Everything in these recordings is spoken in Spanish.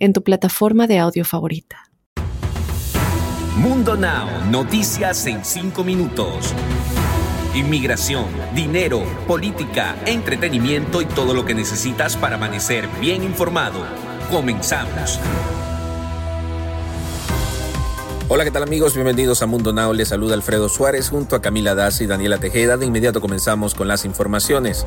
en tu plataforma de audio favorita. Mundo Now, noticias en 5 minutos. Inmigración, dinero, política, entretenimiento y todo lo que necesitas para amanecer bien informado. Comenzamos. Hola, ¿qué tal amigos? Bienvenidos a Mundo Now. Les saluda Alfredo Suárez junto a Camila Das y Daniela Tejeda. De inmediato comenzamos con las informaciones.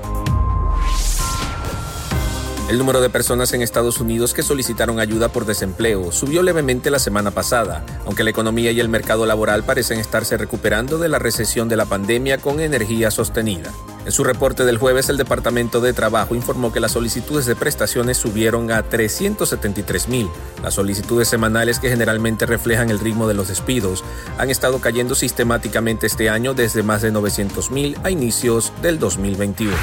El número de personas en Estados Unidos que solicitaron ayuda por desempleo subió levemente la semana pasada, aunque la economía y el mercado laboral parecen estarse recuperando de la recesión de la pandemia con energía sostenida. En su reporte del jueves, el Departamento de Trabajo informó que las solicitudes de prestaciones subieron a 373 mil. Las solicitudes semanales que generalmente reflejan el ritmo de los despidos han estado cayendo sistemáticamente este año desde más de 900 mil a inicios del 2021.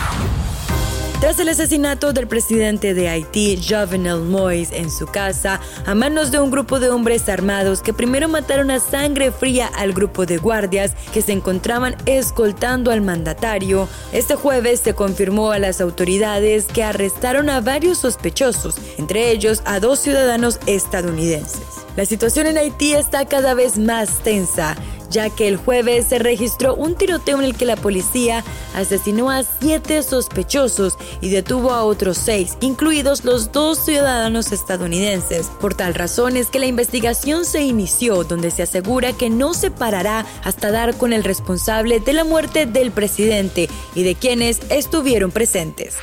Tras el asesinato del presidente de Haití, Jovenel Moïse, en su casa, a manos de un grupo de hombres armados que primero mataron a sangre fría al grupo de guardias que se encontraban escoltando al mandatario, este jueves se confirmó a las autoridades que arrestaron a varios sospechosos, entre ellos a dos ciudadanos estadounidenses. La situación en Haití está cada vez más tensa ya que el jueves se registró un tiroteo en el que la policía asesinó a siete sospechosos y detuvo a otros seis, incluidos los dos ciudadanos estadounidenses. Por tal razón es que la investigación se inició, donde se asegura que no se parará hasta dar con el responsable de la muerte del presidente y de quienes estuvieron presentes.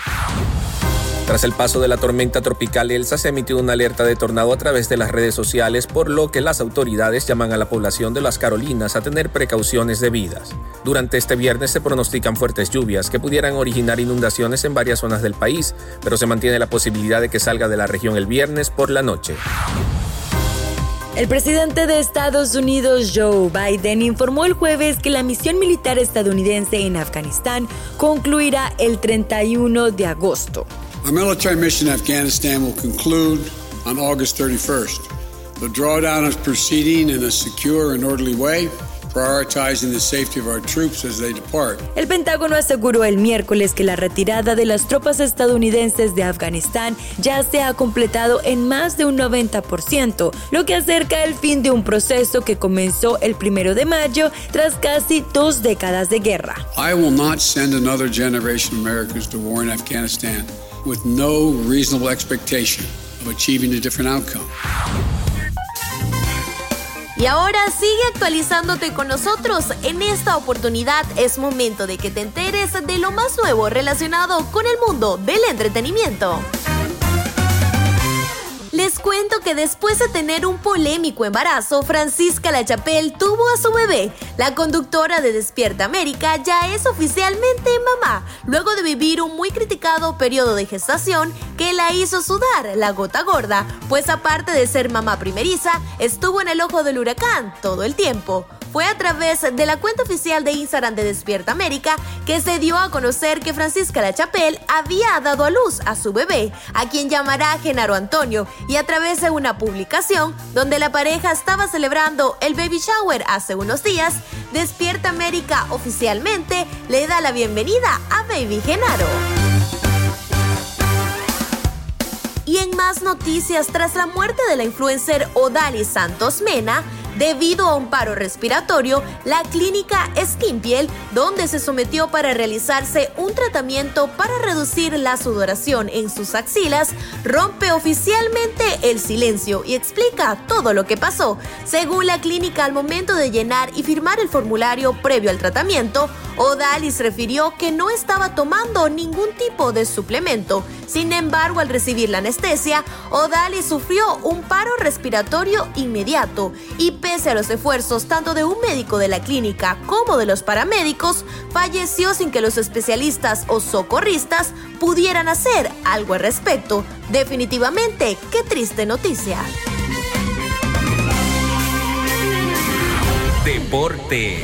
Tras el paso de la tormenta tropical Elsa se emitió una alerta de tornado a través de las redes sociales, por lo que las autoridades llaman a la población de las Carolinas a tener precauciones debidas. Durante este viernes se pronostican fuertes lluvias que pudieran originar inundaciones en varias zonas del país, pero se mantiene la posibilidad de que salga de la región el viernes por la noche. El presidente de Estados Unidos, Joe Biden, informó el jueves que la misión militar estadounidense en Afganistán concluirá el 31 de agosto. Our military mission in Afghanistan will conclude on August 31st. The drawdown is proceeding in a secure and orderly way. El Pentágono aseguró el miércoles que la retirada de las tropas estadounidenses de Afganistán ya se ha completado en más de un 90%, lo que acerca el fin de un proceso que comenzó el primero de mayo tras casi dos décadas de guerra. I will not send another generation of Americans to war in Afghanistan with no reasonable expectation of achieving a different outcome. Y ahora sigue actualizándote con nosotros. En esta oportunidad es momento de que te enteres de lo más nuevo relacionado con el mundo del entretenimiento. Cuento que después de tener un polémico embarazo, Francisca Lachapelle tuvo a su bebé. La conductora de Despierta América ya es oficialmente mamá, luego de vivir un muy criticado periodo de gestación que la hizo sudar la gota gorda, pues aparte de ser mamá primeriza, estuvo en el ojo del huracán todo el tiempo. Fue a través de la cuenta oficial de Instagram de Despierta América que se dio a conocer que Francisca La Chapelle había dado a luz a su bebé, a quien llamará Genaro Antonio, y a través de una publicación donde la pareja estaba celebrando el baby shower hace unos días, Despierta América oficialmente le da la bienvenida a Baby Genaro. Y en más noticias, tras la muerte de la influencer Odalis Santos Mena, debido a un paro respiratorio, la clínica Skinpiel, donde se sometió para realizarse un tratamiento para reducir la sudoración en sus axilas, rompe oficialmente el silencio y explica todo lo que pasó. Según la clínica, al momento de llenar y firmar el formulario previo al tratamiento, Odalis refirió que no estaba tomando ningún tipo de suplemento. Sin embargo, al recibir la anestesia, Odalis sufrió un paro respiratorio inmediato y Pese a los esfuerzos tanto de un médico de la clínica como de los paramédicos, falleció sin que los especialistas o socorristas pudieran hacer algo al respecto. Definitivamente, qué triste noticia. Deportes.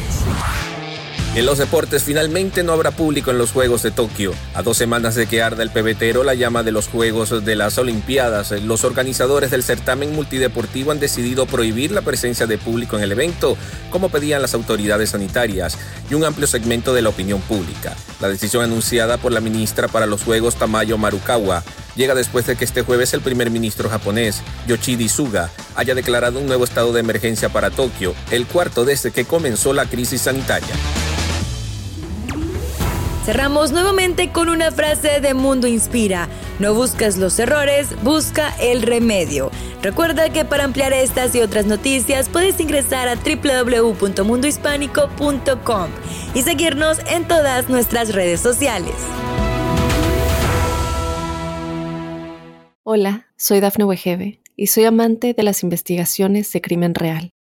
En los deportes, finalmente no habrá público en los Juegos de Tokio. A dos semanas de que arda el pebetero la llama de los Juegos de las Olimpiadas, los organizadores del certamen multideportivo han decidido prohibir la presencia de público en el evento, como pedían las autoridades sanitarias y un amplio segmento de la opinión pública. La decisión anunciada por la ministra para los Juegos Tamayo Marukawa llega después de que este jueves el primer ministro japonés, Yoshidi Suga, haya declarado un nuevo estado de emergencia para Tokio, el cuarto desde que comenzó la crisis sanitaria. Cerramos nuevamente con una frase de Mundo Inspira. No buscas los errores, busca el remedio. Recuerda que para ampliar estas y otras noticias puedes ingresar a www.mundohispánico.com y seguirnos en todas nuestras redes sociales. Hola, soy Dafne Wegebe y soy amante de las investigaciones de crimen real.